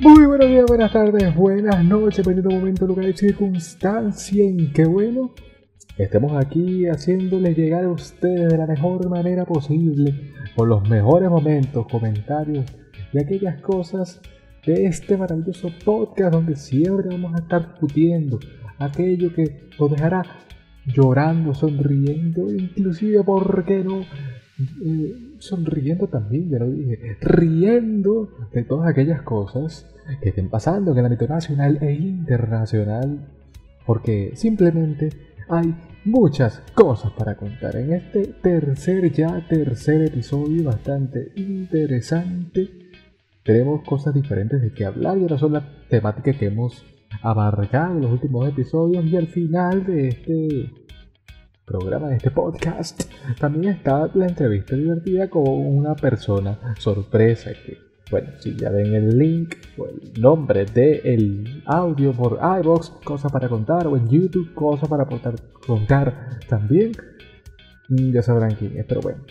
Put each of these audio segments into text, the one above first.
Muy buenos días, buenas tardes, buenas noches, dependiendo momento, lugar y circunstancia en que bueno, estemos aquí haciéndoles llegar a ustedes de la mejor manera posible, con los mejores momentos, comentarios y aquellas cosas de este maravilloso podcast donde siempre vamos a estar discutiendo aquello que nos dejará llorando, sonriendo, inclusive, ¿por qué no? Eh, sonriendo también, ya lo dije, riendo de todas aquellas cosas que estén pasando en el ámbito nacional e internacional, porque simplemente hay muchas cosas para contar en este tercer ya tercer episodio bastante interesante. Tenemos cosas diferentes de que hablar y ahora son las temáticas que hemos abarcado en los últimos episodios y al final de este programa, de este podcast, también está la entrevista divertida con una persona sorpresa que, bueno, si ya ven el link o el nombre del audio por iBox, cosa para contar, o en YouTube, cosa para contar también, mm, ya sabrán quién es, pero bueno.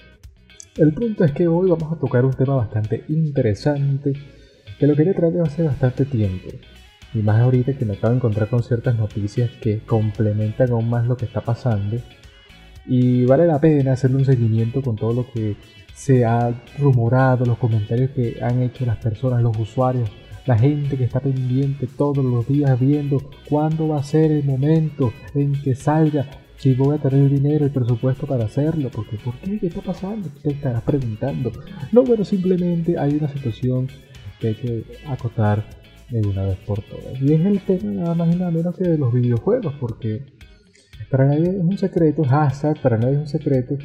El punto es que hoy vamos a tocar un tema bastante interesante que lo quería traer hace bastante tiempo. Y más ahorita que me acabo de encontrar con ciertas noticias que complementan aún más lo que está pasando y vale la pena hacerle un seguimiento con todo lo que se ha rumorado, los comentarios que han hecho las personas, los usuarios, la gente que está pendiente todos los días viendo cuándo va a ser el momento en que salga, si voy a tener el dinero, el presupuesto para hacerlo, porque ¿por qué? ¿Qué está pasando? Te estarás preguntando. No, bueno, simplemente hay una situación que hay que acotar de una vez por todas. Y es el tema nada más y nada menos que de los videojuegos, porque para nadie es un secreto, hashtag, para nadie es un secreto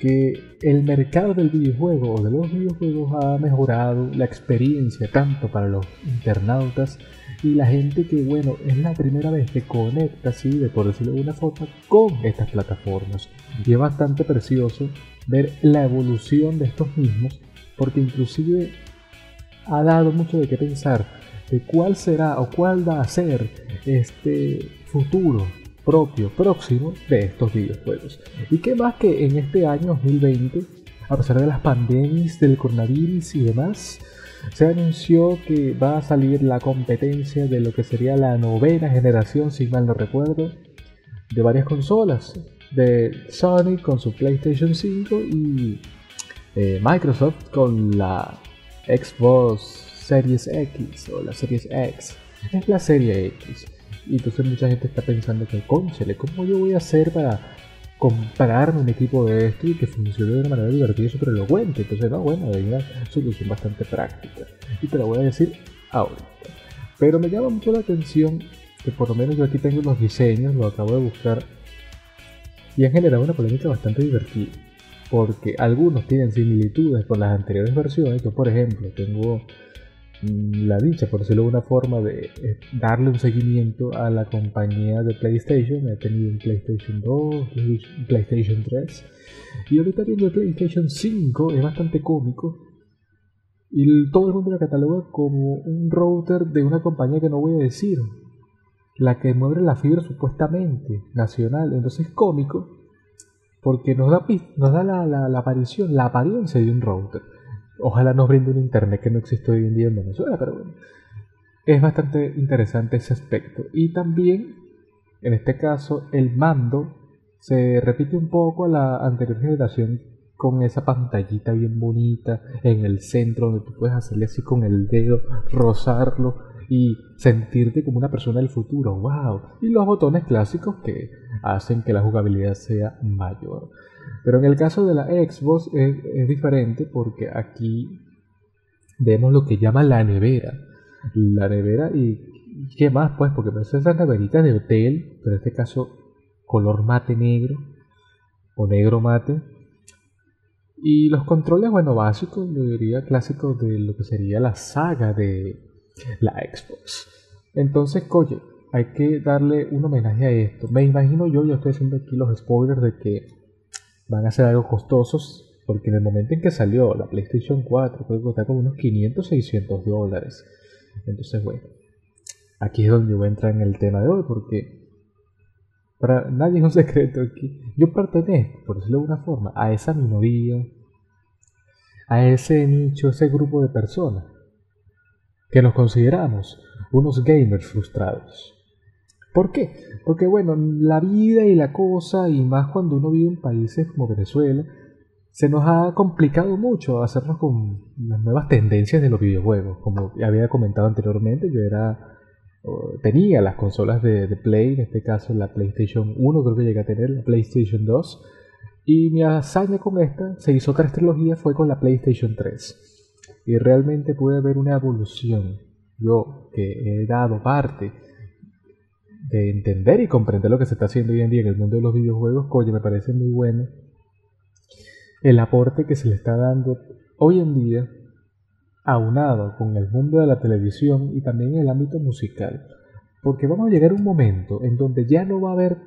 que el mercado del videojuego o de los videojuegos ha mejorado la experiencia tanto para los internautas y la gente que, bueno, es la primera vez que conecta, así, de por decirlo de una forma, con estas plataformas. Y es bastante precioso ver la evolución de estos mismos, porque inclusive ha dado mucho de qué pensar de cuál será o cuál va a ser este futuro propio próximo de estos videojuegos. Y qué más que en este año 2020, a pesar de las pandemias del coronavirus y demás, se anunció que va a salir la competencia de lo que sería la novena generación, si mal no recuerdo, de varias consolas. De Sony con su PlayStation 5 y eh, Microsoft con la Xbox Series X o la Series X. Es la serie X. Y entonces mucha gente está pensando que, conchale, ¿cómo yo voy a hacer para comprarme un equipo de esto y que funcione de una manera divertida y súper elocuente? Entonces, no, bueno, hay una solución bastante práctica. Y te la voy a decir ahorita. Pero me llama mucho la atención que por lo menos yo aquí tengo los diseños, lo acabo de buscar, y han generado una polémica bastante divertida. Porque algunos tienen similitudes con las anteriores versiones. Yo, por ejemplo, tengo la dicha, por decirlo de una forma, de eh, darle un seguimiento a la compañía de PlayStation. He tenido un PlayStation 2, un PlayStation 3 y ahorita viendo el PlayStation 5 es bastante cómico. Y todo el mundo lo cataloga como un router de una compañía que no voy a decir, la que mueve la fibra supuestamente nacional. Entonces es cómico porque nos da, nos da la, la aparición, la apariencia de un router Ojalá nos brinde un internet que no existe hoy en día en Venezuela, pero bueno. Es bastante interesante ese aspecto. Y también, en este caso, el mando se repite un poco a la anterior generación con esa pantallita bien bonita en el centro donde tú puedes hacerle así con el dedo, rozarlo y sentirte como una persona del futuro. ¡Wow! Y los botones clásicos que hacen que la jugabilidad sea mayor. Pero en el caso de la Xbox es, diferente porque aquí vemos lo que llama la nevera. La nevera y qué más pues, porque es esa neverita de hotel, pero en este caso color mate negro o negro mate. Y los controles, bueno, básicos, yo diría clásicos de lo que sería la saga de la Xbox. Entonces, oye, hay que darle un homenaje a esto. Me imagino yo, yo estoy haciendo aquí los spoilers de que van a ser algo costosos porque en el momento en que salió la PlayStation 4 puede costar como unos 500, 600 dólares. Entonces, bueno, aquí es donde voy a entrar en el tema de hoy porque para nadie es un secreto aquí. Yo pertenezco, por decirlo de una forma, a esa minoría, a ese nicho, ese grupo de personas que nos consideramos unos gamers frustrados. ¿Por qué? Porque bueno, la vida y la cosa, y más cuando uno vive en países como Venezuela, se nos ha complicado mucho hacernos con las nuevas tendencias de los videojuegos. Como había comentado anteriormente, yo era tenía las consolas de, Play, en este caso la PlayStation 1, creo que llegué a tener la PlayStation 2. Y mi hazaña con esta se hizo tres trilogías, fue con la PlayStation 3. Y realmente pude ver una evolución. Yo que he dado parte de entender y comprender lo que se está haciendo hoy en día en el mundo de los videojuegos, coño, me parece muy bueno el aporte que se le está dando hoy en día, aunado con el mundo de la televisión y también el ámbito musical. Porque vamos a llegar a un momento en donde ya no va a haber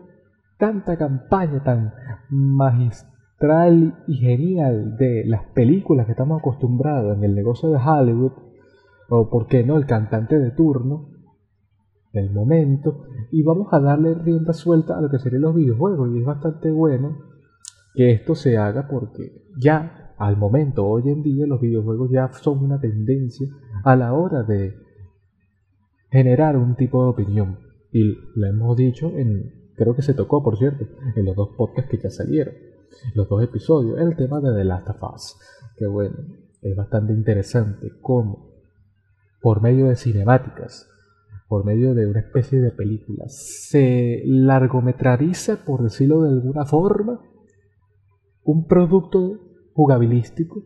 tanta campaña tan magistral y genial de las películas que estamos acostumbrados en el negocio de Hollywood, o por qué no, el cantante de turno, del momento, y vamos a darle rienda suelta a lo que serían los videojuegos, y es bastante bueno que esto se haga porque ya al momento, hoy en día, los videojuegos ya son una tendencia a la hora de generar un tipo de opinión. Y lo hemos dicho en, creo que se tocó, por cierto, en los dos podcasts que ya salieron, los dos episodios, el tema de The Last of Us. Que bueno, es bastante interesante cómo, por medio de cinemáticas, por medio de una especie de película, se largometrariza, por decirlo de alguna forma, un producto jugabilístico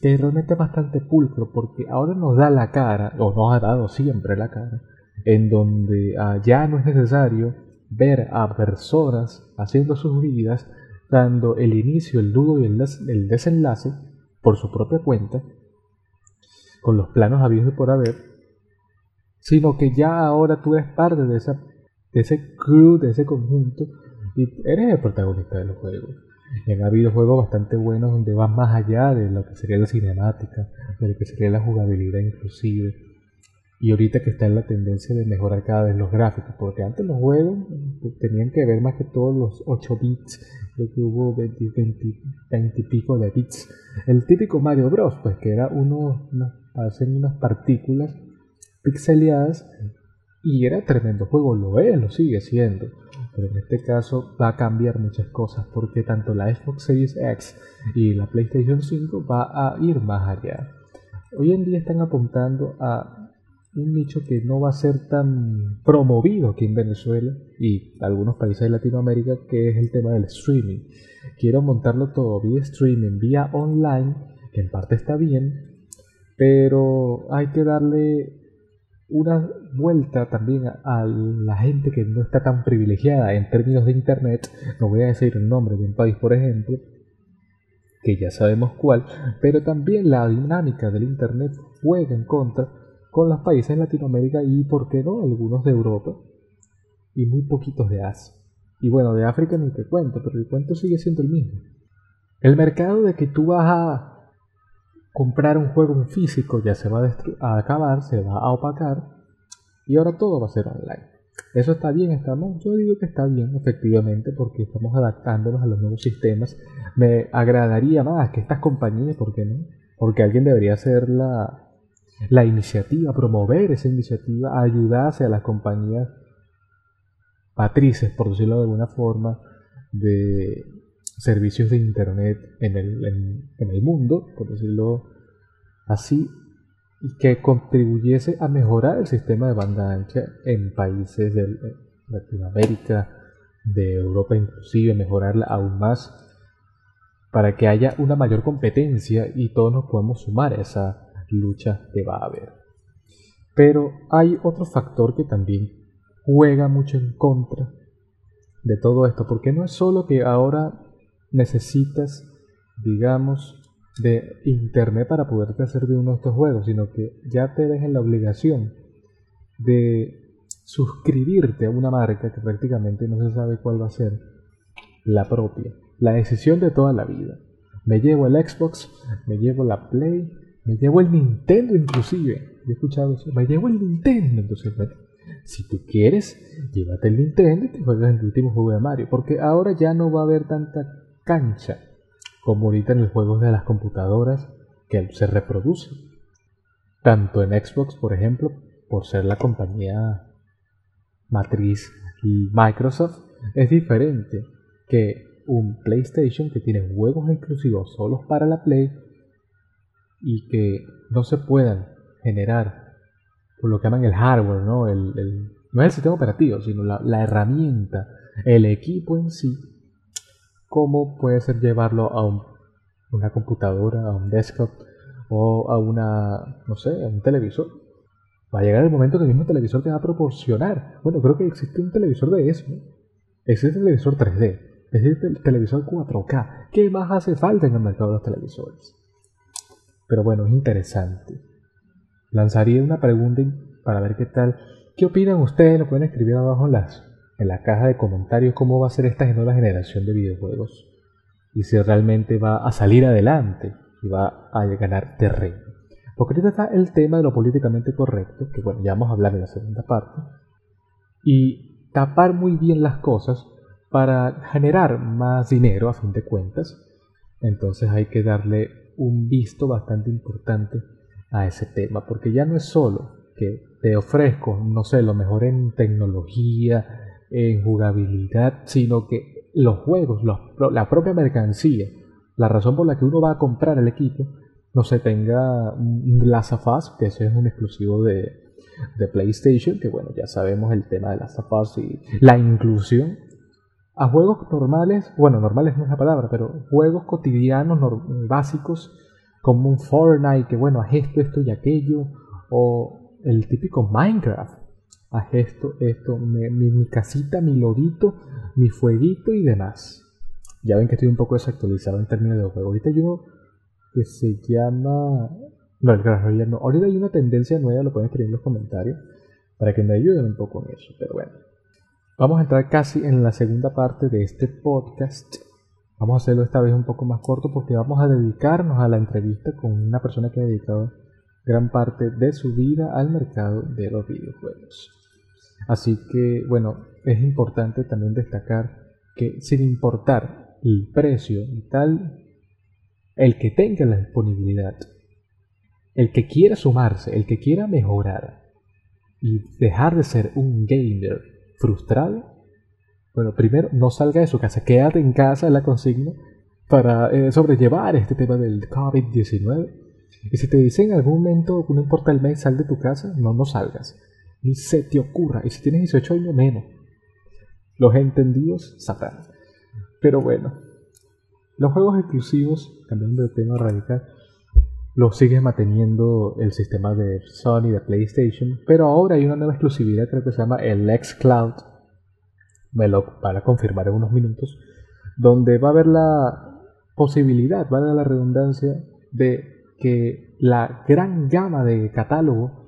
que es bastante pulcro porque ahora nos da la cara, o nos ha dado siempre la cara, en donde ah, ya no es necesario ver a personas haciendo sus vidas, dando el inicio, el nudo y el, el desenlace por su propia cuenta, con los planos habidos y por haber, sino que ya ahora tú eres parte de, esa, de ese crew, de ese conjunto, y eres el protagonista del juego. Y han habido juegos bastante buenos donde van más allá de lo que sería la cinemática, de lo que sería la jugabilidad inclusive. Y ahorita que está en la tendencia de mejorar cada vez los gráficos, porque antes los juegos tenían que ver más que todos los 8 bits, lo que hubo 20, 20, y pico de bits. El típico Mario Bros, pues que era uno, hacen unas partículas pixeleadas y era tremendo juego, lo es, lo sigue siendo pero en este caso va a cambiar muchas cosas porque tanto la Xbox Series X y la PlayStation 5 va a ir más allá. Hoy en día están apuntando a un nicho que no va a ser tan promovido aquí en Venezuela y algunos países de Latinoamérica, que es el tema del streaming. Quiero montarlo todo vía streaming, vía online, que en parte está bien, pero hay que darle una vuelta también a la gente que no está tan privilegiada en términos de Internet, no voy a decir el nombre de un país, por ejemplo, que ya sabemos cuál, pero también la dinámica del Internet juega en contra con los países de Latinoamérica y, ¿por qué no?, algunos de Europa y muy poquitos de Asia. Y bueno, de África ni te cuento, pero el cuento sigue siendo el mismo. El mercado de que tú vas a comprar un juego en físico ya se va a, acabar, se va a opacar y ahora todo va a ser online. Eso está bien, estamos, yo digo que está bien efectivamente porque estamos adaptándonos a los nuevos sistemas. Me agradaría más que estas compañías, ¿por qué no? Porque alguien debería hacer la, la iniciativa, promover esa iniciativa, ayudarse a las compañías patrices, por decirlo de alguna forma, de servicios de Internet en el, en, el mundo, por decirlo así, y que contribuyese a mejorar el sistema de banda ancha en países de Latinoamérica, de Europa inclusive, mejorarla aún más para que haya una mayor competencia y todos nos podamos sumar a esa lucha que va a haber. Pero hay otro factor que también juega mucho en contra de todo esto, porque no es solo que ahora necesitas, digamos, de internet para poderte hacer de uno de estos juegos, sino que ya te ves en la obligación de suscribirte a una marca que prácticamente no se sabe cuál va a ser la propia, la decisión de toda la vida. Me llevo el Xbox, me llevo la Play, me llevo el Nintendo inclusive. He escuchado eso, me llevo el Nintendo. Entonces, si tú quieres, llévate el Nintendo y te juegas el último juego de Mario, porque ahora ya no va a haber tanta cancha como ahorita en los juegos de las computadoras que se reproducen. tanto en Xbox, por ejemplo, por ser la compañía matriz Microsoft, es diferente que un PlayStation que tiene juegos exclusivos solos para la Play y que no se puedan generar por lo que llaman el hardware, ¿no? El, no es el sistema operativo, sino la, la, herramienta, el equipo en sí. ¿Cómo puede ser llevarlo a un, una computadora, a un desktop o a una, no sé, a un televisor? Va a llegar el momento que el mismo televisor te va a proporcionar. Bueno, creo que existe un televisor de eso. Existe el televisor 3D. Existe el televisor 4K. ¿Qué más hace falta en el mercado de los televisores? Pero bueno, es interesante. Lanzaría una pregunta para ver qué tal. ¿Qué opinan ustedes? Lo pueden escribir abajo en, las, en la caja de comentarios cómo va a ser esta nueva generación de videojuegos. Y si realmente va a salir adelante y va a ganar terreno. Porque ahorita está el tema de lo políticamente correcto, que bueno, ya vamos a hablar en la segunda parte. Y tapar muy bien las cosas para generar más dinero a fin de cuentas. Entonces hay que darle un visto bastante importante a ese tema, porque ya no es solo que te ofrezco, no sé, lo mejor en tecnología, en jugabilidad, sino que los juegos, la propia mercancía, la razón por la que uno va a comprar el equipo, no se tenga of Us, que eso es un exclusivo de, PlayStation, que bueno, ya sabemos el tema de Us y la inclusión a juegos normales, bueno, normales no es la palabra, pero juegos cotidianos básicos como un Fortnite, que bueno, haz esto, esto y aquello, o el típico Minecraft, haz esto, esto, mi, casita, mi lodito, mi fueguito y demás. Ya ven que estoy un poco desactualizado en términos de juego. Ahorita hay uno que se llama... No, el no. Ahorita hay una tendencia nueva, lo pueden escribir en los comentarios, para que me ayuden un poco en eso, pero bueno. Vamos a entrar casi en la segunda parte de este podcast. Vamos a hacerlo esta vez un poco más corto porque vamos a dedicarnos a la entrevista con una persona que ha dedicado gran parte de su vida al mercado de los videojuegos. Así que, bueno, es importante también destacar que sin importar el precio y tal, el que tenga la disponibilidad, el que quiera sumarse, el que quiera mejorar y dejar de ser un gamer frustrado, bueno, primero no salga de su casa, quédate en casa, la consigna, para eh, sobrellevar este tema del COVID-19. Y si te dicen en algún momento, no importa el mes, sal de tu casa, no, no salgas. Ni se te ocurra. Y si tienes 18 años, menos. Los entendidos sabrán. Pero bueno, los juegos exclusivos, cambiando de tema radical, los sigue manteniendo el sistema de Sony, de PlayStation, pero ahora hay una nueva exclusividad, creo que se llama el Xcloud, me lo van a confirmar en unos minutos, donde va a haber la posibilidad, vale la redundancia, de que la gran gama de catálogo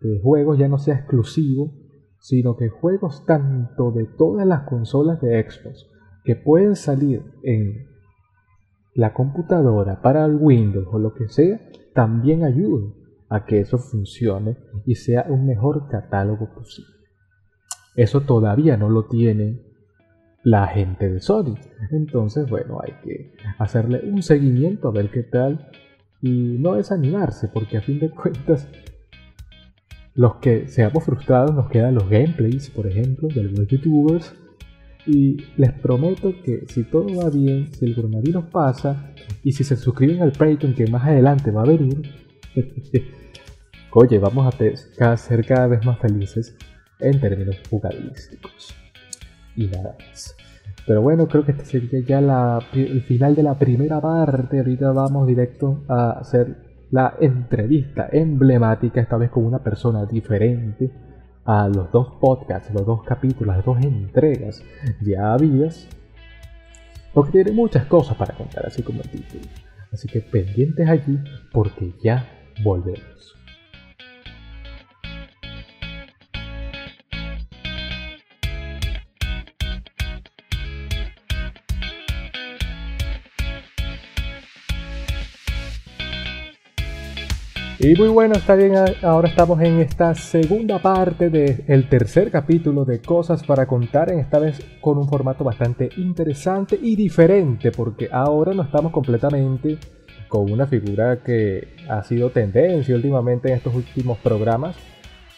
de juegos ya no sea exclusivo, sino que juegos tanto de todas las consolas de Xbox que pueden salir en la computadora para el Windows o lo que sea también ayude a que eso funcione y sea un mejor catálogo posible. Eso todavía no lo tiene la gente de Sony. Entonces, bueno, hay que hacerle un seguimiento a ver qué tal y no desanimarse, porque a fin de cuentas, los que seamos frustrados nos quedan los gameplays, por ejemplo, de algunos youtubers y les prometo que si todo va bien, si el coronavirus pasa y si se suscriben al Patreon que más adelante va a venir, oye, vamos a ser cada vez más felices en términos jugadísticos. Y nada más. Pero bueno, creo que este sería ya el final de la primera parte. Ahorita vamos directo a hacer la entrevista emblemática, esta vez con una persona diferente a los dos podcasts, los dos capítulos, las dos entregas ya habidas, porque tiene muchas cosas para contar, así como el título. Así que pendientes allí porque ya volvemos. Y muy bueno, está bien, ahora estamos en esta segunda parte del tercer capítulo de Cosas para contar, en esta vez con un formato bastante interesante y diferente, porque ahora no estamos completamente con una figura que ha sido tendencia últimamente en estos últimos programas,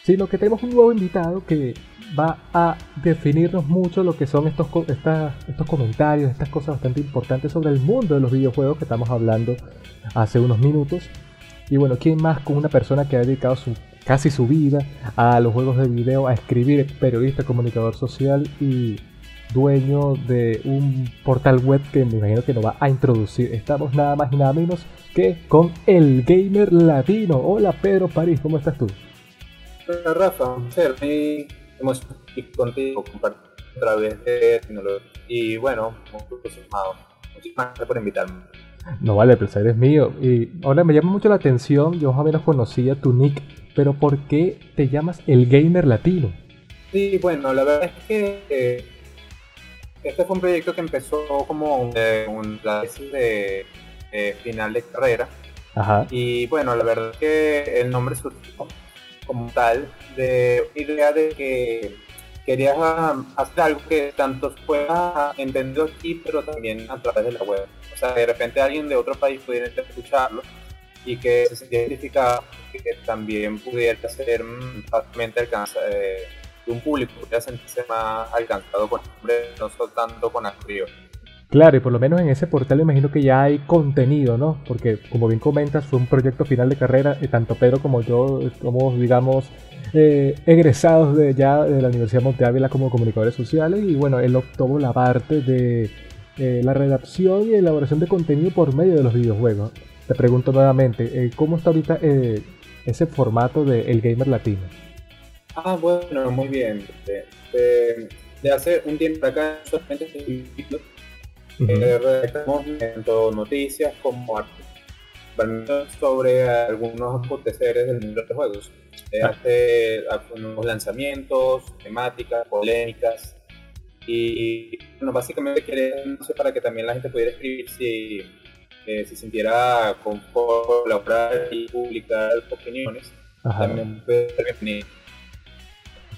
sino que tenemos un nuevo invitado que va a definirnos mucho lo que son estos, estos comentarios, estas cosas bastante importantes sobre el mundo de los videojuegos que estamos hablando hace unos minutos. Y bueno, ¿quién más con una persona que ha dedicado su, casi su vida a los juegos de video, a escribir, periodista, comunicador social y dueño de un portal web que me imagino que nos va a introducir. Estamos nada más y nada menos que con el gamer latino. Hola Pedro París, ¿cómo estás tú? Hola Rafa, muy hemos contigo compartir otra vez de tecnología. Y bueno, muy. Muchísimas gracias por invitarme. No vale, el placer es mío. Y ahora me llama mucho la atención, yo más o menos conocía tu nick, pero ¿por qué te llamas el gamer latino? Sí, bueno, la verdad es que eh, este fue un proyecto que empezó como eh, un de eh, final de carrera. Ajá. Y bueno, la verdad es que el nombre surgió como tal de idea de que querías hacer algo que tanto pueda entender aquí, pero también a través de la web. O sea, de repente alguien de otro país pudiera escucharlo y que se sintiera identificado y que también pudiera ser mm, fácilmente alcanzado, eh, un público, pudiera sentirse más alcanzado con el no soltando con frío. Claro, y por lo menos en ese portal imagino que ya hay contenido, ¿no? Porque como bien comentas, fue un proyecto final de carrera, y tanto Pedro como yo somos, digamos, eh, egresados de ya de la Universidad de Monte Ávila como comunicadores sociales y bueno, él obtuvo la parte de eh, la redacción y elaboración de contenido por medio de los videojuegos. Te pregunto nuevamente, eh, ¿cómo está ahorita ese formato de El Gamer Latino? Ah, bueno, muy bien. De, de hace un tiempo acá solamente estoy eh, redactamos tanto noticias como artículos sobre algunos aconteceres del mundo de los juegos. Eh, ah. hace algunos lanzamientos, temáticas, polémicas. Y, bueno, básicamente queremos para que también la gente pudiera escribir si eh, se sintiera con colaborar y publicar opiniones. También puede.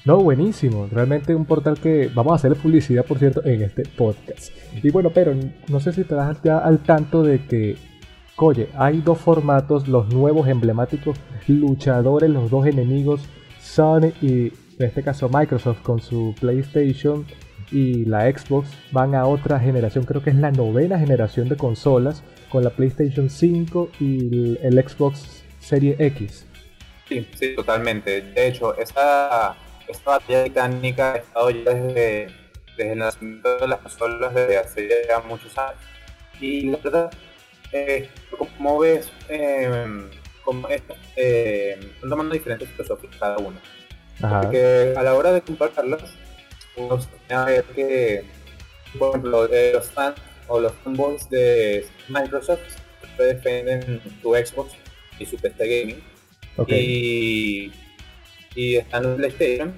No, buenísimo. Realmente un portal que vamos a hacerle publicidad, por cierto, en este podcast. Y bueno, pero no sé si te das ya al tanto de que, oye, hay dos formatos, los nuevos emblemáticos luchadores, los dos enemigos, Sony y en este caso Microsoft con su PlayStation y la Xbox van a otra generación, creo que es la novena generación de consolas con la PlayStation 5 y el, Xbox Serie X. Sí, sí, totalmente. De hecho, esa esta batalla titánica ha estado ya desde, desde el nacimiento de las consolas desde hace ya muchos años. Y la verdad, eh, como ves, eh, como eh, son tomando diferentes filosofías cada una. Porque a la hora de compararlas, uno se a ver que, por ejemplo, eh, los fans o los fanboys de Microsoft defienden su Xbox y su PC Gaming. Y y están en PlayStation,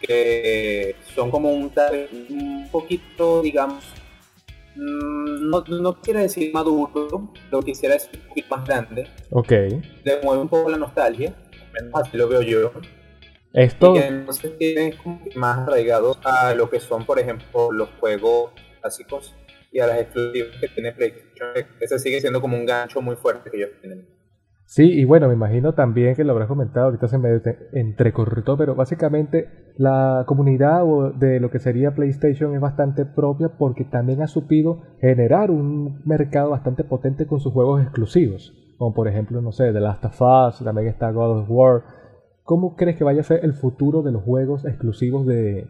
que son como un, un poquito, digamos, mm, no, no quiere decir maduro, lo quisiera decir un poquito más grande. Ok. Le mueve un poco la nostalgia, menos así lo veo yo. Esto... Y entonces tiene como más arraigado a lo que son, por ejemplo, los juegos clásicos y a las exclusivas que tiene PlayStation. Ese sigue siendo como un gancho muy fuerte que ellos tienen. Sí, y bueno, me imagino también que lo habrás comentado, ahorita se me entrecortó, pero básicamente la comunidad de lo que sería PlayStation es bastante propia porque también ha supido generar un mercado bastante potente con sus juegos exclusivos, como por ejemplo, no sé, The Last of Us, también está God of War. ¿Cómo crees que vaya a ser el futuro de los juegos exclusivos de,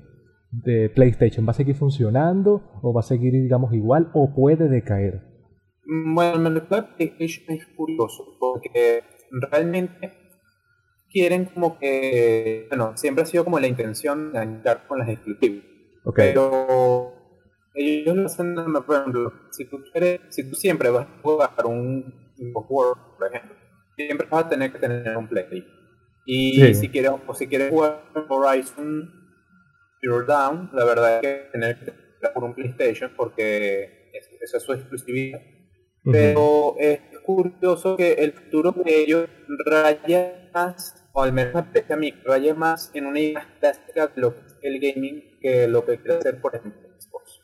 de PlayStation? ¿Va a seguir funcionando o va a seguir, digamos, igual o puede decaer? Bueno, el mercado de PlayStation es curioso porque realmente quieren como que, bueno, siempre ha sido como la intención de entrar con las exclusivas. Pero ellos lo hacen, por ejemplo, si tú quieres, si tú siempre vas a jugar un Word, por ejemplo, siempre vas a tener que tener un Play. Y si quieres, o si quieres jugar Horizon Zero Down, la verdad es que tener que tener por un PlayStation porque esa es su exclusividad pero es curioso que el futuro de ellos raya más, o al menos me a mí, raya más en una idea clásica de lo que es el gaming que lo que quiere hacer, por ejemplo, Xbox.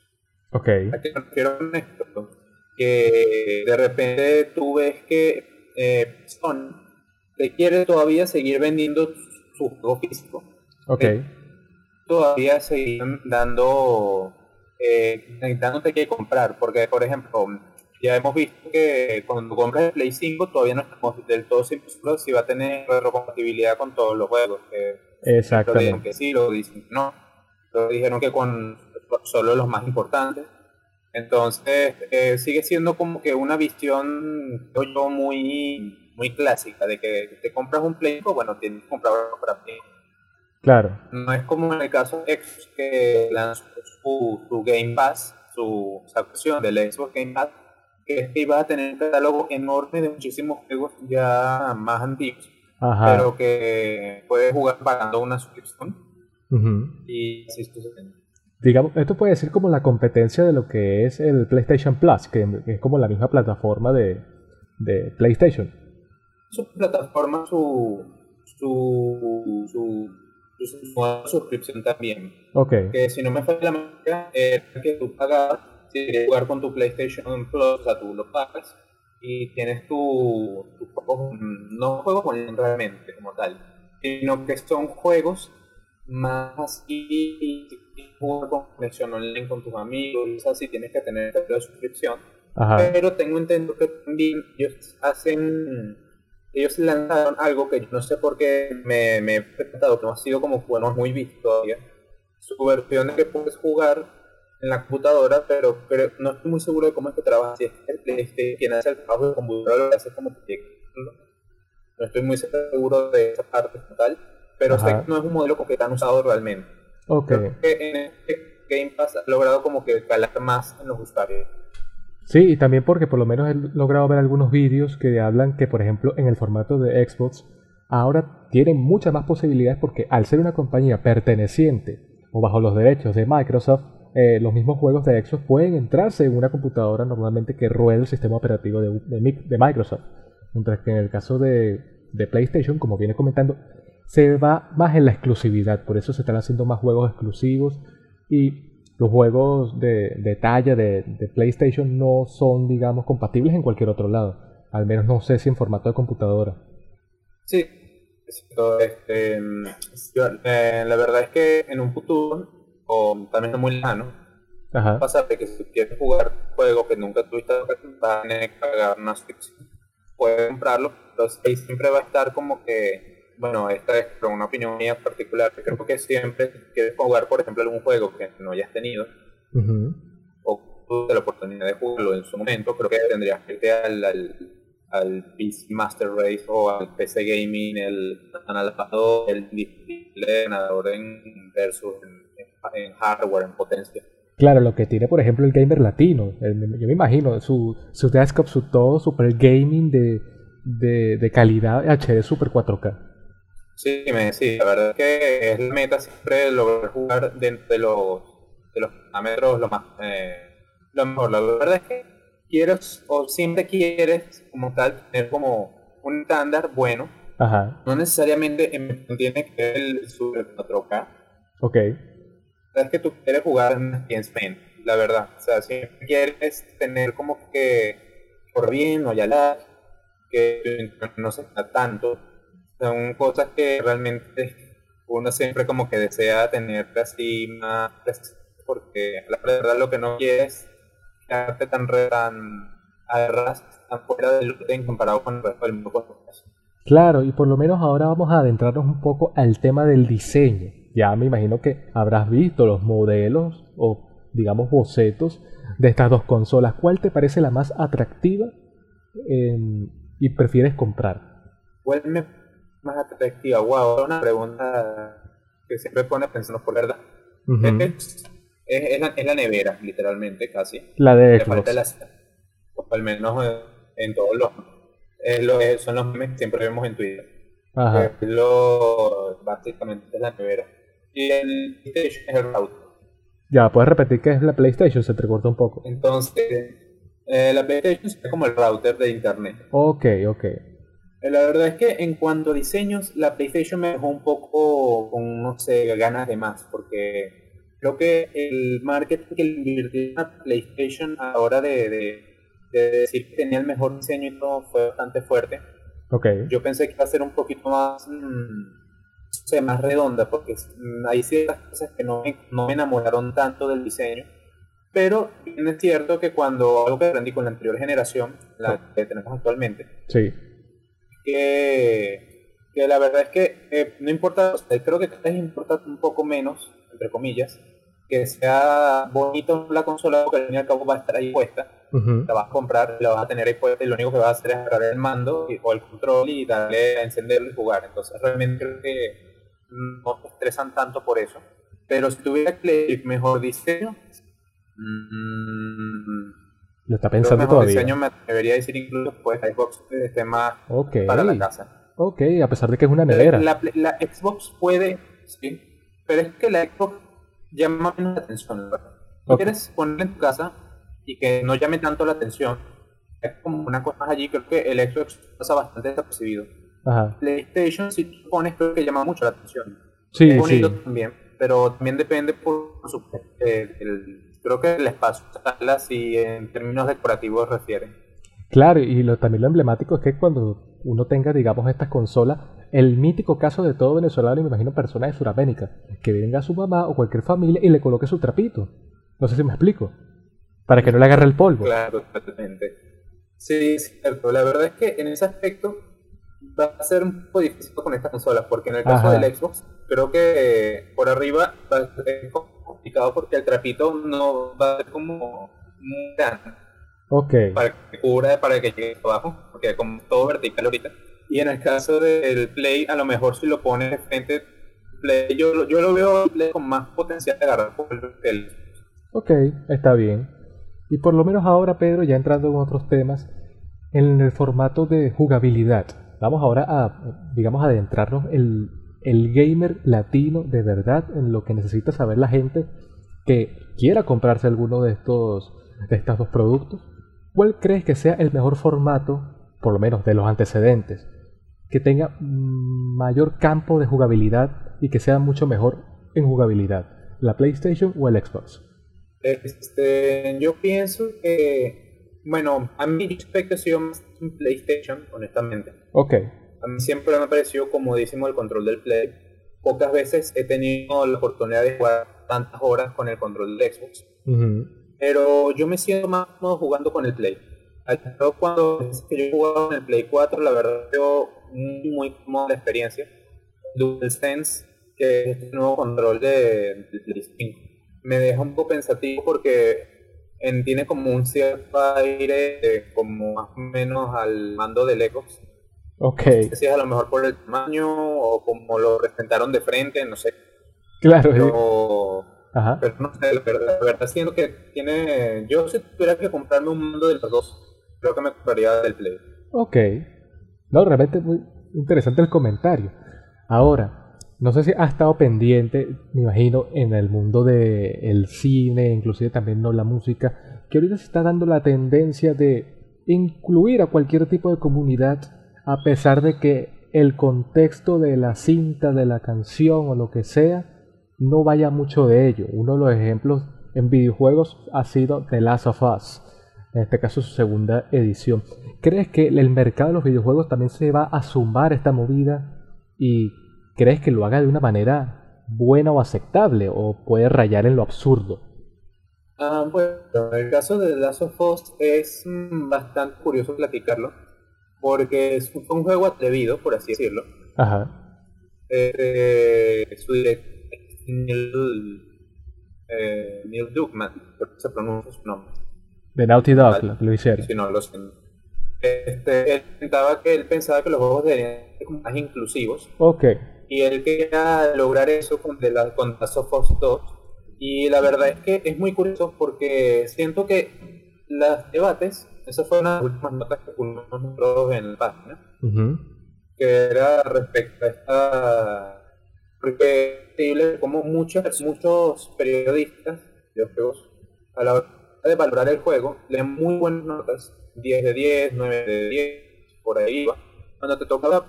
Ok. ¿A qué me refiero con esto? que de repente tú ves que eh, Sony te quiere todavía seguir vendiendo su juego físico. Ok. Todavía seguir dando, eh, necesitándote que comprar, porque por ejemplo, ya hemos visto que cuando compras el Play 5 todavía no estamos del todo seguros si va a tener retrocompatibilidad con todos los juegos. Exactamente. Lo dijeron que sí, lo dicen que no. Lo dijeron que con solo los más importantes. Entonces eh, sigue siendo como que una visión yo muy muy clásica de que te compras un Play, pues bueno, tienes que comprarlo para ti. Claro. No es como en el caso de Xbox que lanzó su, Game Pass, su, su del Xbox Game Pass, que iba a tener un catálogo enorme de muchísimos juegos ya más antiguos, pero que puedes jugar pagando una suscripción y así Digamos, esto puede ser como la competencia de lo que es el PlayStation Plus, que, es como la misma plataforma de, de PlayStation. Su plataforma, su, su, su, su, suscripción también. Ok. Que si no me falla la marca, es que tú pagas si quieres jugar con tu PlayStation Plus, o sea, tú lo pagas y tienes tu, tu juegos, no juegos realmente como tal, sino que son juegos más así, jugar con conexión online con tus amigos, así tienes que tener la suscripción. Pero tengo entendido que también ellos hacen, ellos lanzaron algo que yo no sé por qué me, me he preguntado, que no ha sido como bueno, muy visto todavía. Su versión de que puedes jugar en la computadora, pero, pero no estoy muy seguro de cómo es que trabaja. Si es que este, quien hace el trabajo de computadora lo hace como proyecto. No estoy muy seguro de esa parte total, pero sé que no es un modelo que han usado realmente. Okay. Creo que en este Game Pass ha logrado como que calar más en los usuarios. Sí, y también porque por lo menos he logrado ver algunos vídeos que hablan que, por ejemplo, en el formato de Xbox, ahora tienen muchas más posibilidades porque al ser una compañía perteneciente o bajo los derechos de Microsoft, eh, los mismos juegos de Xbox pueden entrarse en una computadora normalmente que ruede el sistema operativo de, Microsoft. Mientras que en el caso de, PlayStation, como viene comentando, se va más en la exclusividad. Por eso se están haciendo más juegos exclusivos y los juegos de, de talla de, PlayStation no son, digamos, compatibles en cualquier otro lado. Al menos no sé si en formato de computadora. Sí, este, eh, la verdad es que en un futuro o también muy lejano, Ajá. pasa de que si quieres jugar juegos que nunca tuviste vas a pagar una suscripción. Puedes comprarlo, pero ahí siempre va a estar como que, bueno, esta es una opinión mía particular, creo que siempre quieres jugar, por ejemplo, algún juego que no hayas tenido, o tuve la oportunidad de jugarlo en su momento, creo que tendrías que irte al, al, PC Master Race o al PC Gaming, el adaptador, el display, ganador en versus en hardware, en potencia. Claro, lo que tiene, por ejemplo, el gamer latino. yo me imagino, su, su desktop, su todo, super gaming de, de, calidad HD Super 4K. Sí, me, sí, la verdad es que es la meta siempre lograr jugar dentro de los, de los parámetros lo más eh, lo mejor. La verdad es que quieres o siempre quieres como tal tener como un estándar bueno. Ajá. No necesariamente tiene que ser el Super 4K. Ok es que tú quieres jugar en Spain, la verdad. O sea, si quieres tener como que por bien o ya que no se está tanto, son cosas que realmente uno siempre como que desea tener así más porque la verdad lo que no quieres es quedarte tan tan tan fuera del orden comparado con el resto del mundo. Claro, y por lo menos ahora vamos a adentrarnos un poco al tema del diseño ya me imagino que habrás visto los modelos o digamos bocetos de estas dos consolas. ¿Cuál te parece la más atractiva em, y prefieres comprar? ¿Cuál me más atractiva? Wow, una pregunta que siempre pone pensando por verdad. es, la, nevera, literalmente, casi. La de Xbox. al menos en, todos los... Es son los memes que siempre vemos en Twitter. Ajá. lo, básicamente es la nevera y el PlayStation es el router. Ya, puedes repetir qué es la PlayStation, se te corta un poco. Entonces, eh, la PlayStation es como el router de internet. Ok, ok. Eh, la verdad es que en cuanto a diseños, la PlayStation me dejó un poco con, no sé, ganas de más, porque creo que el marketing que invirtió en la PlayStation a la hora de, de decir que tenía el mejor diseño y todo fue bastante fuerte. Okay. Yo pensé que iba a ser un poquito más, mmm, más redonda, porque mm, hay ciertas cosas que no me, no me enamoraron tanto del diseño. Pero es cierto que cuando algo que aprendí con la anterior generación, la que tenemos actualmente, sí. que, que la verdad es que eh, no importa, creo que es importa un poco menos, entre comillas, que sea bonito la consola porque al fin y al cabo va a estar ahí puesta. La vas a comprar, la vas a tener ahí puesta y lo único que vas a hacer es agarrar el mando o el control y darle a encenderlo y jugar. Entonces realmente creo que no te estresan tanto por eso. Pero si tuviera que mejor diseño, mmm, lo está pensando mejor todavía. diseño me atrevería a decir incluso pues Xbox esté más para la casa. Ok, a pesar de que es una nevera. La, la Xbox puede, sí, pero es que la Xbox llama menos la atención. Si quieres ponerla en tu casa y que no llame tanto la atención, es como una cosa más allí, creo que el Xbox pasa bastante desapercibido. PlayStation, si tú pones, creo que llama mucho la atención. Sí, es bonito también, pero también depende por su, eh, el, creo que el espacio, si en términos decorativos refieren. Claro, y lo, también lo emblemático es que cuando uno tenga, digamos, estas consolas, el mítico caso de todo venezolano, y me imagino personas de Sudamérica, que venga a su mamá o cualquier familia y le coloque su trapito. No sé si me explico. Para que no le agarre el polvo. Claro, totalmente. Sí, es cierto. La verdad es que en ese aspecto va a ser un poco difícil con estas consolas, porque en el caso del Xbox, creo que por arriba va a ser complicado porque el trapito no va a ser como muy grande. Ok. Para que cubra, para que llegue abajo, porque como todo vertical ahorita. Y en el caso del Play, a lo mejor si lo pones de frente, Play, yo, yo lo veo Play con más potencial de agarrar por el Ok, está bien. Y por lo menos ahora, Pedro, ya entrando en otros temas, en el formato de jugabilidad. Vamos ahora a, digamos, adentrarnos el, el gamer latino de verdad en lo que necesita saber la gente que quiera comprarse alguno de estos, de estos dos productos. ¿Cuál crees que sea el mejor formato, por lo menos de los antecedentes, que tenga mayor campo de jugabilidad y que sea mucho mejor en jugabilidad, la PlayStation o el Xbox? Este, yo pienso que, bueno, a mí respecto ha sido más un PlayStation, honestamente. Ok. A mí siempre me ha parecido comodísimo el control del Play. Pocas veces he tenido la oportunidad de jugar tantas horas con el control del Xbox. Pero yo me siento más cómodo jugando con el Play. Cuando yo he jugado en el Play 4, la verdad, yo muy, muy cómoda la experiencia. DualSense, que es este nuevo control de, Play 5, me deja un poco pensativo porque en, tiene como un cierto aire como más o menos al mando del Xbox. Ok. No sé si es a lo mejor por el tamaño o como lo presentaron de frente, no sé. Claro, pero, Ajá. pero no sé, la verdad, la verdad siento que tiene... Yo si tuviera que comprarme un mando de los dos, creo que me compraría del Play. Ok. No, realmente muy interesante el comentario. Ahora, no sé si ha estado pendiente, me imagino, en el mundo del cine, inclusive también no la música, que ahorita se está dando la tendencia de incluir a cualquier tipo de comunidad, a pesar de que el contexto de la cinta, de la canción o lo que sea, no vaya mucho de ello. Uno de los ejemplos en videojuegos ha sido The Last of Us, en este caso su segunda edición. ¿Crees que el mercado de los videojuegos también se va a sumar esta movida? ¿Y crees que lo haga de una manera buena o aceptable? ¿O puede rayar en lo absurdo? Ah, bueno, el caso de The Last of Us es mm, bastante curioso platicarlo. Porque es un juego atrevido, por así decirlo. Ajá. Eh, su director, Neil, eh, Neil Druckmann, se pronuncia su nombre. De Naughty Dog, lo hicieron. Si no, lo siento este, él pensaba que él pensaba que los juegos deberían ser más inclusivos. Ok. Y él quería lograr eso con, de la, con Last of Us 2. Y la verdad es que es muy curioso porque siento que los debates, esa fue una de las últimas notas que pusimos nosotros en la página, que era respecto a esta... Porque es increíble como muchos, muchos periodistas de los juegos, a la hora de valorar el juego, leen muy buenas notas 10 de 10, 9 de 10, por ahí va. Cuando te tocaba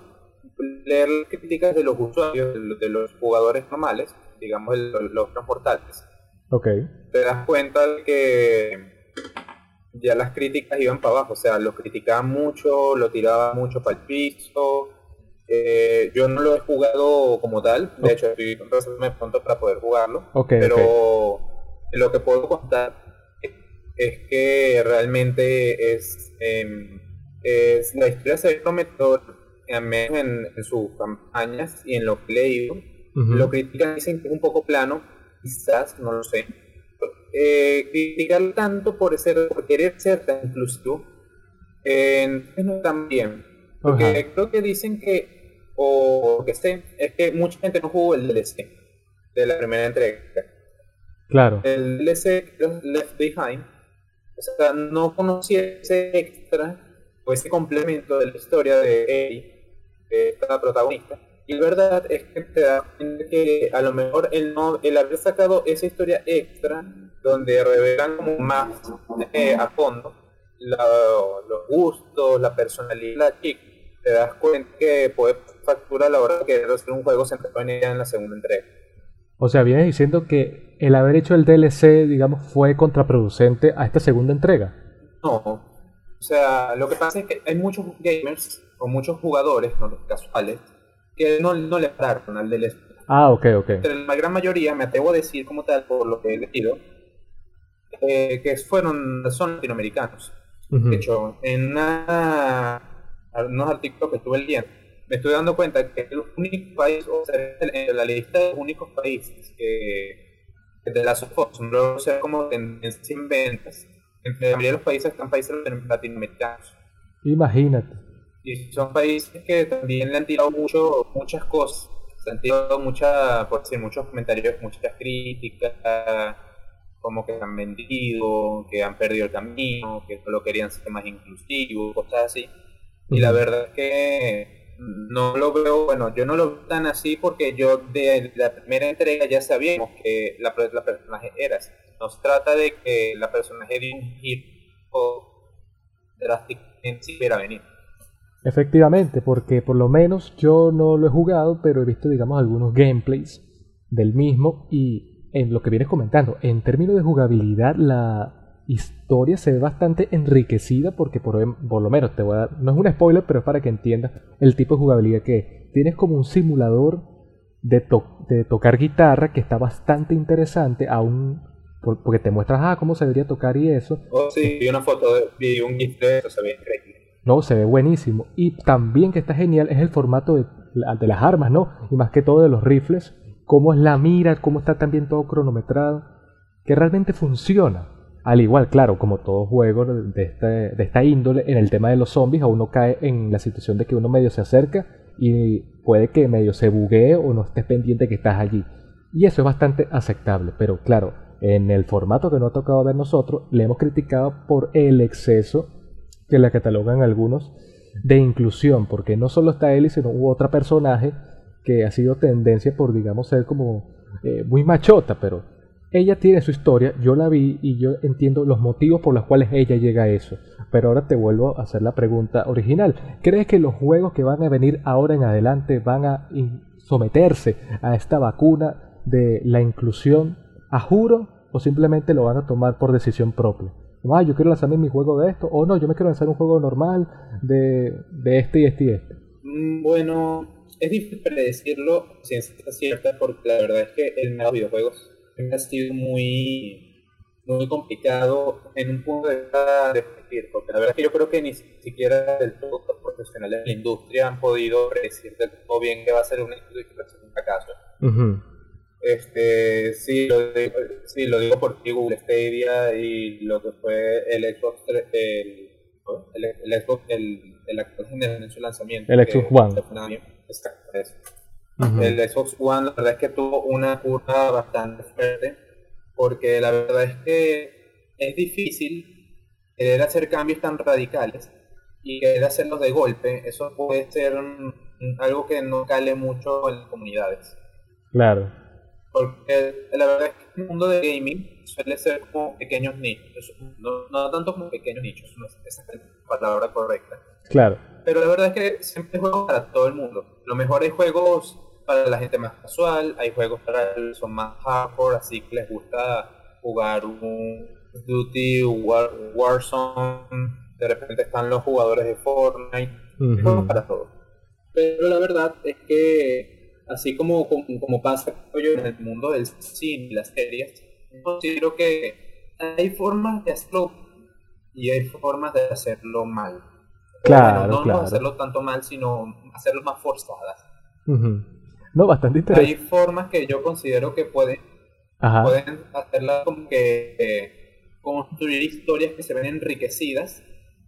leer críticas de los usuarios, de los jugadores normales, digamos los transportantes, okay. te das cuenta de que ya las críticas iban para abajo, o sea, lo criticaban mucho, lo tiraban mucho para el piso. Eh, yo no lo he jugado como tal, de hecho estoy me pronto para poder jugarlo, pero lo que puedo contar es que realmente es, em, es la historia se ve prometedor en, en, sus campañas y en lo que he leído. Lo critican, dicen que es un poco plano, quizás, no lo sé. Eh, criticar tanto por ser por querer ser tan inclusivo eh, no también porque creo que dicen que o que sé es que mucha gente no jugó el DLC de la primera entrega. Claro. El DLC Left Behind o sea no conocía ese extra o ese complemento de la historia de Ellie de esta protagonista y la verdad es que te da que a lo mejor el, no, el haber sacado esa historia extra donde revelan como más eh, a fondo los gustos, la personalidad de la chica, te das cuenta que puede facturar a la hora de querer hacer un juego centrado en ella en la segunda entrega. O sea, vienes diciendo que el haber hecho el DLC, digamos, fue contraproducente a esta segunda entrega. No, o sea, lo que pasa es que hay muchos gamers o muchos jugadores, no casuales, que no, no le pararon al DLC. Ah, ok, ok. Pero la gran mayoría, me atrevo a decir como tal, por lo que he leído, eh, que fueron, son latinoamericanos. De hecho, en unos artículos que estuve leyendo, me estoy dando cuenta que el único país, o sea, en la lista de los únicos países que, de la Sofos, no sé como tendencia en ventas, entre la mayoría de los países están países latinoamericanos. Imagínate. Y son países que también le han tirado mucho, muchas cosas, se han tirado mucha, por decir, muchos comentarios, muchas críticas, como que han vendido, que han perdido el camino, que solo querían ser más inclusivos, cosas así. Y la verdad es que no lo veo, bueno, yo no lo veo tan así porque yo de la primera entrega ya sabíamos que la, la personaje era así. Nos trata de que la personaje de un giro drásticamente si a venir. Efectivamente, porque por lo menos yo no lo he jugado, pero he visto, digamos, algunos gameplays del mismo y en lo que vienes comentando, en términos de jugabilidad, la historia se ve bastante enriquecida porque por, em, por lo menos te voy a dar, no es un spoiler, pero es para que entiendas el tipo de jugabilidad que tienes como un simulador de, de tocar guitarra que está bastante interesante, aún porque te muestras ah, cómo se debería tocar y eso. Oh, sí, vi una foto, de, vi un GIF de eso, se ve increíble. No, se ve buenísimo. Y también que está genial es el formato de, de las armas, ¿no? Y más que todo de los rifles, cómo es la mira, cómo está también todo cronometrado, que realmente funciona. Al igual, claro, como todo juego de, este, de esta índole, en el tema de los zombies, a uno cae en la situación de que uno medio se acerca y puede que medio se buguee o no estés pendiente que estás allí. Y eso es bastante aceptable, pero claro, en el formato que no ha tocado ver nosotros, le hemos criticado por el exceso que la catalogan algunos de inclusión, porque no solo está él, sino hubo otro personaje que ha sido tendencia por, digamos, ser como eh, muy machota, pero ella tiene su historia, yo la vi y yo entiendo los motivos por los cuales ella llega a eso. Pero ahora te vuelvo a hacer la pregunta original. ¿Crees que los juegos que van a venir ahora en adelante van a someterse a esta vacuna de la inclusión a juro o simplemente lo van a tomar por decisión propia? Ah, yo quiero lanzarme mi juego de esto, o no, yo me quiero lanzar un juego normal de, de este y este y este. Mm, bueno, es difícil predecirlo, ciencia cierta, porque la verdad es que el mercado de videojuegos ha sido muy, muy complicado en un punto de vista de predecir, porque la verdad es que yo creo que ni siquiera del todo los profesionales de la industria han podido predecir del todo bien que va a ser un éxito y que va a ser un fracaso. Este, sí, lo digo, sí, lo digo por ti, Google Stadia y lo que fue el Xbox, el, el, Xbox, el, el actual generación en su lanzamiento. El Xbox One. Exacto, eso. El Xbox One la verdad es que tuvo una curva bastante fuerte porque la verdad es que es difícil querer hacer cambios tan radicales y querer hacerlos de golpe, eso puede ser algo que no cale mucho en las comunidades. Claro. Porque la verdad es que el mundo de gaming suele ser como pequeños nichos, no, no tanto como pequeños nichos, no es la palabra correcta. Claro. Pero la verdad es que siempre hay juegos para todo el mundo. Lo mejor hay juegos para la gente más casual, hay juegos para los que son más hardcore, así que les gusta jugar un, Duty, War, Warzone, de repente están los jugadores de Fortnite, para todo. Pero la verdad es que, así como, como, pasa en el mundo del cine y las series, considero que hay formas de hacerlo y hay formas de hacerlo mal. Claro, no, claro. hacerlo tanto mal, sino hacerlo más forzadas. No, bastante interesante. Hay formas que yo considero que pueden, pueden hacerla como que eh, construir historias que se ven enriquecidas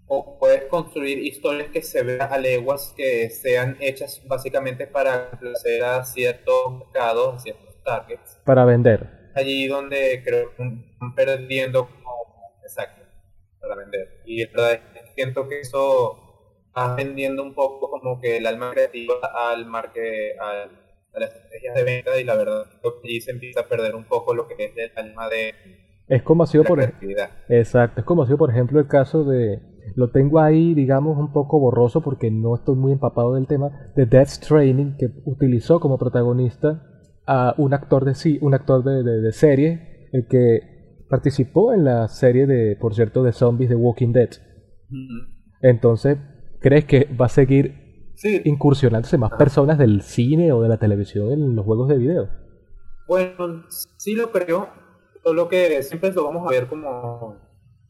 o puedes construir historias que se vean a leguas que sean hechas básicamente para placer a ciertos mercados, a ciertos targets. Para vender. Allí donde creo que están perdiendo como, exacto, para vender. Y verdad es que siento que eso va vendiendo un poco como que el alma creativa al marque, al, a las estrategias de venta y la verdad es que allí se empieza a perder un poco lo que es el alma de es como ha sido por exacto es como ha sido por ejemplo el caso de lo tengo ahí, digamos, un poco borroso porque no estoy muy empapado del tema, de Death Training, que utilizó como protagonista a un actor de, sí, un actor de, serie, el que participó en la serie de, por cierto, de zombies de Walking Dead. Entonces, ¿crees que va a seguir incursionándose más personas del cine o de la televisión en los juegos de video? Bueno, sí lo creo, solo que siempre lo vamos a ver como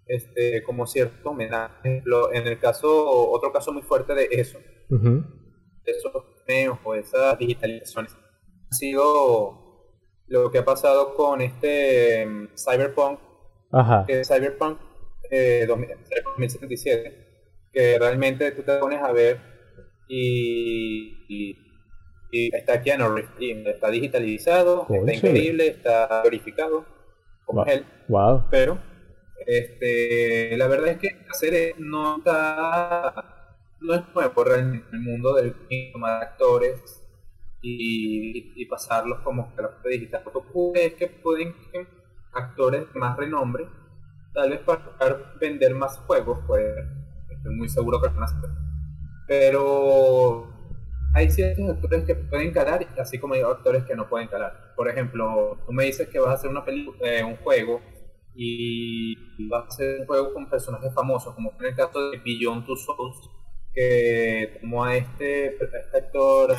este, como cierto homenaje. En el caso, otro caso muy fuerte de eso, de esos medios o esas digitalizaciones, ha sido lo que ha pasado con este mm, Cyberpunk, que Cyberpunk 2077, eh, que realmente tú te pones a ver y, está aquí en está digitalizado, está increíble, está verificado como él, wow. pero este, la verdad es que hacer no está, no es nuevo realmente en el mundo del tomar actores y, pasarlos como que digital. Lo que es que pueden actores de más renombre, tal vez para vender más juegos, pues estoy muy seguro que van a hacer. Pero hay ciertos actores que pueden calar, así como hay actores que no pueden calar. Por ejemplo, tú me dices que vas a hacer una película, eh, un juego y va a ser un juego con personajes famosos, como en el caso de Beyond Two Souls, que tomó a este, este actor,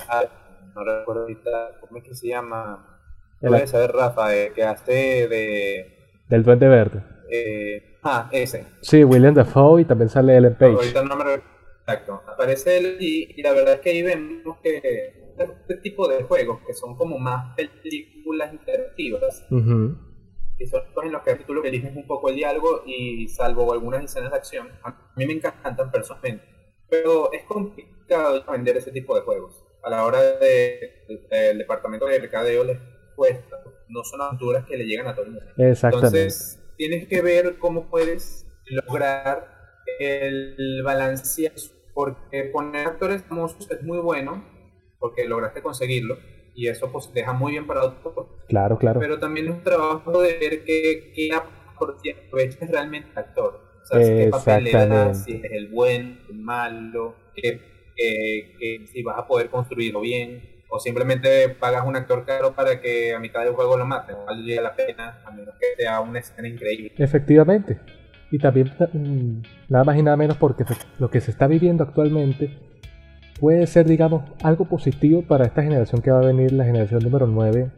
no recuerdo ahorita, ¿cómo es que se llama? Puedes saber, Rafa, eh, que hace de... Del Duende Verde. Eh, ah, ese. Sí, William Dafoe y también sale Ellen Page. ahorita no me Exacto, aparece él y, la verdad es que ahí vemos que este tipo de juegos que son como más películas interactivas, que son en los que tú lo que eliges un poco el diálogo y salvo algunas escenas de acción, a mí me encantan personalmente. Pero es complicado vender ese tipo de juegos. A la hora del departamento de mercadeo les cuesta. No son aventuras que le llegan a todo el mundo. Entonces, tienes que ver cómo puedes lograr el balance porque poner actores famosos es muy bueno, porque lograste conseguirlo, y eso pues deja muy bien para otros. Claro, claro. Pero también es un trabajo de ver qué, qué aprovecha es realmente el actor. O sea, qué papel le das, si es el buen, el malo, que, si vas a poder construirlo bien, o simplemente pagas un actor caro para que a mitad del juego lo mate. No vale la pena, a menos que sea una escena increíble. Efectivamente. Y también, mm, nada más y nada menos porque lo que se está viviendo actualmente puede ser, digamos, algo positivo para esta generación que va a venir, la generación número 9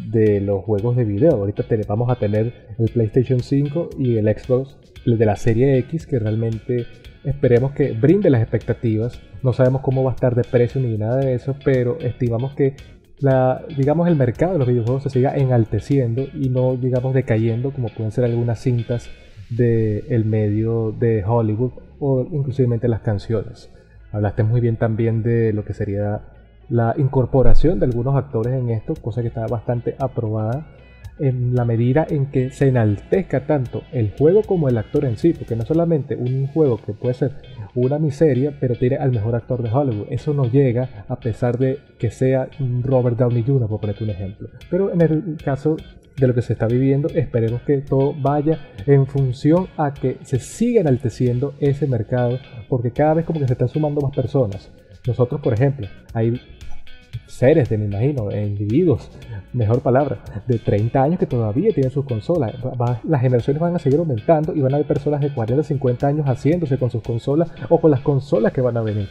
de los juegos de video. Ahorita vamos a tener el PlayStation 5 y el Xbox de la serie X que realmente esperemos que brinde las expectativas. No sabemos cómo va a estar de precio ni nada de eso, pero estimamos que la, digamos, el mercado de los videojuegos se siga enalteciendo y no, digamos, decayendo como pueden ser algunas cintas del medio de Hollywood o inclusive las canciones. Hablaste muy bien también de lo que sería la incorporación de algunos actores en esto, cosa que está bastante aprobada en la medida en que se enaltezca tanto el juego como el actor en sí, porque no solamente un juego que puede ser una miseria, pero tiene al mejor actor de Hollywood. Eso no llega a pesar de que sea Robert Downey Jr., por ponerte un ejemplo. Pero en el caso de lo que se está viviendo. Esperemos que todo vaya en función a que se siga enalteciendo ese mercado, porque cada vez como que se están sumando más personas. Nosotros, por ejemplo, hay seres, de, me imagino, individuos, mejor palabra, de 30 años que todavía tienen sus consolas. las generaciones van a seguir aumentando y van a haber personas de 40, 50 años haciéndose con sus consolas o con las consolas que van a venir.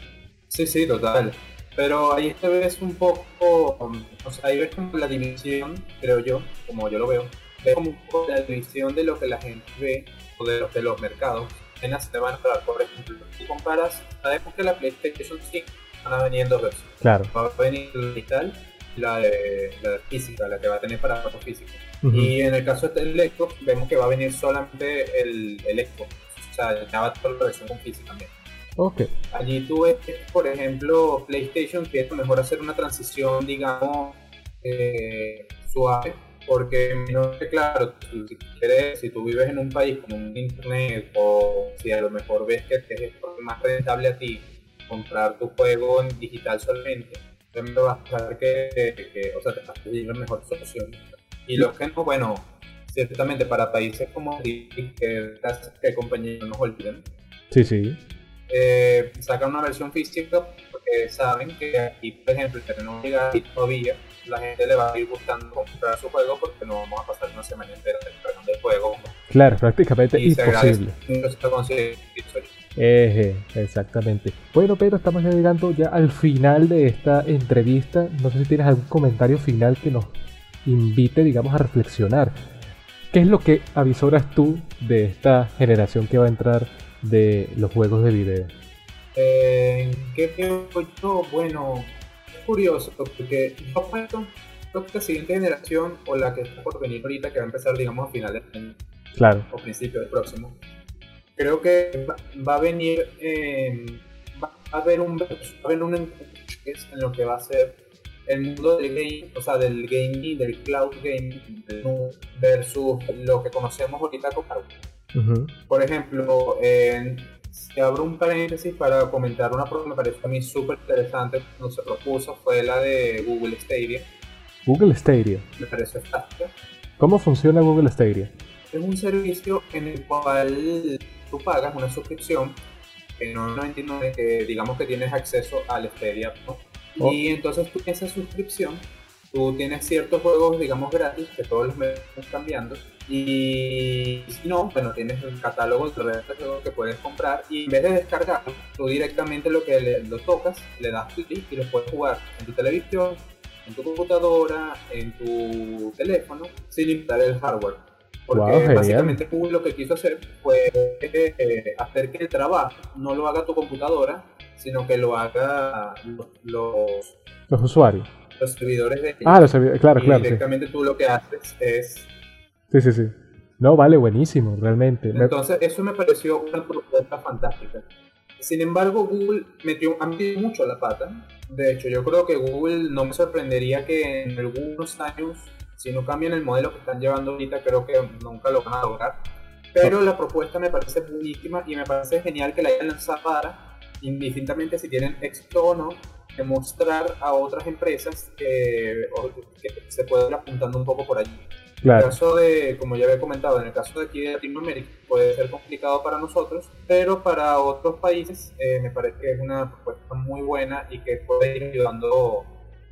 Sí, sí, total. Pero ahí te ves un poco, o sea, ahí ves como la división, creo yo, como yo lo veo, ves como un poco la división de lo que la gente ve o de los, de los mercados. En las van a por ejemplo, tú comparas, sabemos que la PlayStation 5 van a venir en dos versiones. Claro. Va a venir la digital y la de, la física, la que va a tener para fotos físico. Y en el caso del Xbox, vemos que va a venir solamente el, el Xbox. O sea, ya va a toda la versión con física también. Okay. Allí tú ves, por ejemplo, PlayStation quiere mejor hacer una transición, digamos, eh, suave, porque no claro, si, quieres, si tú vives en un país con un internet o si a lo mejor ves que, es más rentable a ti comprar tu juego en digital solamente, siempre vas a saber que, o sea, te vas a pedir la mejor solución. Y los que no, bueno, ciertamente para países como que, que compañías no nos olviden. Sí, sí eh, sacan una versión física porque saben que aquí, por ejemplo, que no llega todavía, la gente le va a ir gustando comprar su juego porque no vamos a pasar una semana entera descargando el juego. Claro, prácticamente imposible. Eje, exactamente. Bueno, pero estamos llegando ya al final de esta entrevista. No sé si tienes algún comentario final que nos invite, digamos, a reflexionar. ¿Qué es lo que avisoras tú de esta generación que va a entrar de los juegos de video? Eh, ¿Qué veo yo? Bueno, es curioso porque yo creo que la siguiente generación o la que está por venir ahorita, que va a empezar, digamos, a finales claro. o principios del próximo, creo que va, a venir, va a haber un, va a haber un en lo que va a ser el mundo del game, o sea, del gaming, del cloud gaming, versus lo que conocemos ahorita como por ejemplo, eh, si abro un paréntesis para comentar una prueba que me parece a mí súper interesante cuando se propuso, fue la de Google Stadia. Google Stadia. Me parece fantástica. ¿Cómo funciona Google Stadia? Es un servicio en el cual tú pagas una suscripción en 99 que digamos que tienes acceso al Stadia. Oh. Y entonces tú esa suscripción, tú tienes ciertos juegos, digamos, gratis, que todos los meses están cambiando y si no, bueno, tienes el catálogo de juegos que puedes comprar y en vez de descargar, tú directamente lo que le, lo tocas, le das clic y lo puedes jugar en tu televisión, en tu computadora, en tu teléfono, sin limitar el hardware. Porque básicamente Google lo que quiso hacer fue eh, hacer que el trabajo no lo haga tu computadora, sino que lo haga los, los, usuarios. Los servidores de... Ah, los servidores, claro, claro. Directamente tú lo que haces es Sí, sí, sí. No, vale, buenísimo, realmente. Entonces, eso me pareció una propuesta fantástica. Sin embargo, Google metió, ha metido mucho la pata. De hecho, yo creo que Google no me sorprendería que en algunos años, si no cambian el modelo que están llevando ahorita, creo que nunca lo van a lograr. Pero la propuesta me parece buenísima y me parece genial que la hayan lanzado para, indistintamente si tienen éxito o no, demostrar a otras empresas que, que se pueden ir apuntando un poco por allí. En el caso de, como ya había comentado, en el caso de aquí de Latinoamérica puede ser complicado para nosotros, pero para otros países eh, me parece que es una propuesta muy buena y que puede ir ayudando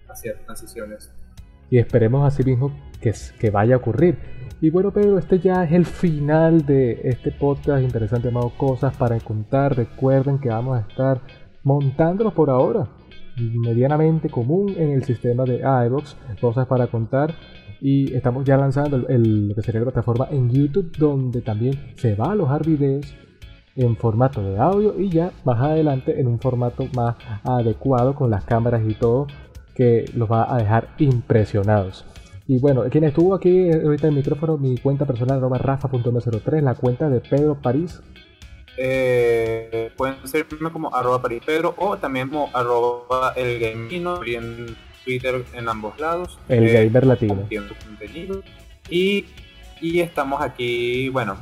a ciertas transiciones. Y esperemos así mismo que, que vaya a ocurrir. Y bueno, Pedro, este ya es el final de este podcast interesante llamado Cosas para contar. Recuerden que vamos a estar montándolos por ahora medianamente común en el sistema de iVoox, Cosas para contar y estamos ya lanzando el, lo que sería la plataforma en YouTube donde también se va a alojar videos en formato de audio y ya más adelante en un formato más adecuado con las cámaras y todo que los va a dejar impresionados. Y bueno, quien estuvo aquí ahorita en el micrófono, mi cuenta personal arroba rafa.m03, la cuenta de Pedro París. Eh, pueden seguirme como arroba París Pedro o también como arroba el gamino, bien Twitter en ambos lados. El eh, gamer latino. Y, y estamos aquí, bueno,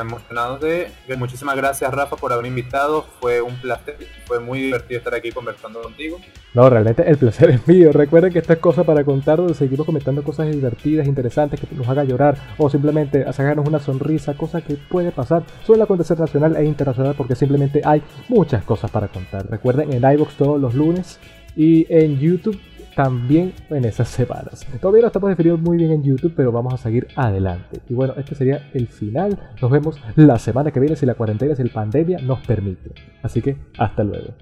emocionados de... Muchísimas gracias Rafa por haber invitado. Fue un placer, fue muy divertido estar aquí conversando contigo. No, realmente el placer es mío. Recuerden que esta es cosa para contar donde seguimos comentando cosas divertidas, interesantes, que nos haga llorar o simplemente sacarnos una sonrisa, cosa que puede pasar. Suele acontecer nacional e internacional porque simplemente hay muchas cosas para contar. Recuerden en iBox todos los lunes y en YouTube también en esas semanas. Todavía no estamos definidos muy bien en YouTube, pero vamos a seguir adelante. Y bueno, este sería el final. Nos vemos la semana que viene si la cuarentena, si la pandemia nos permite. Así que hasta luego.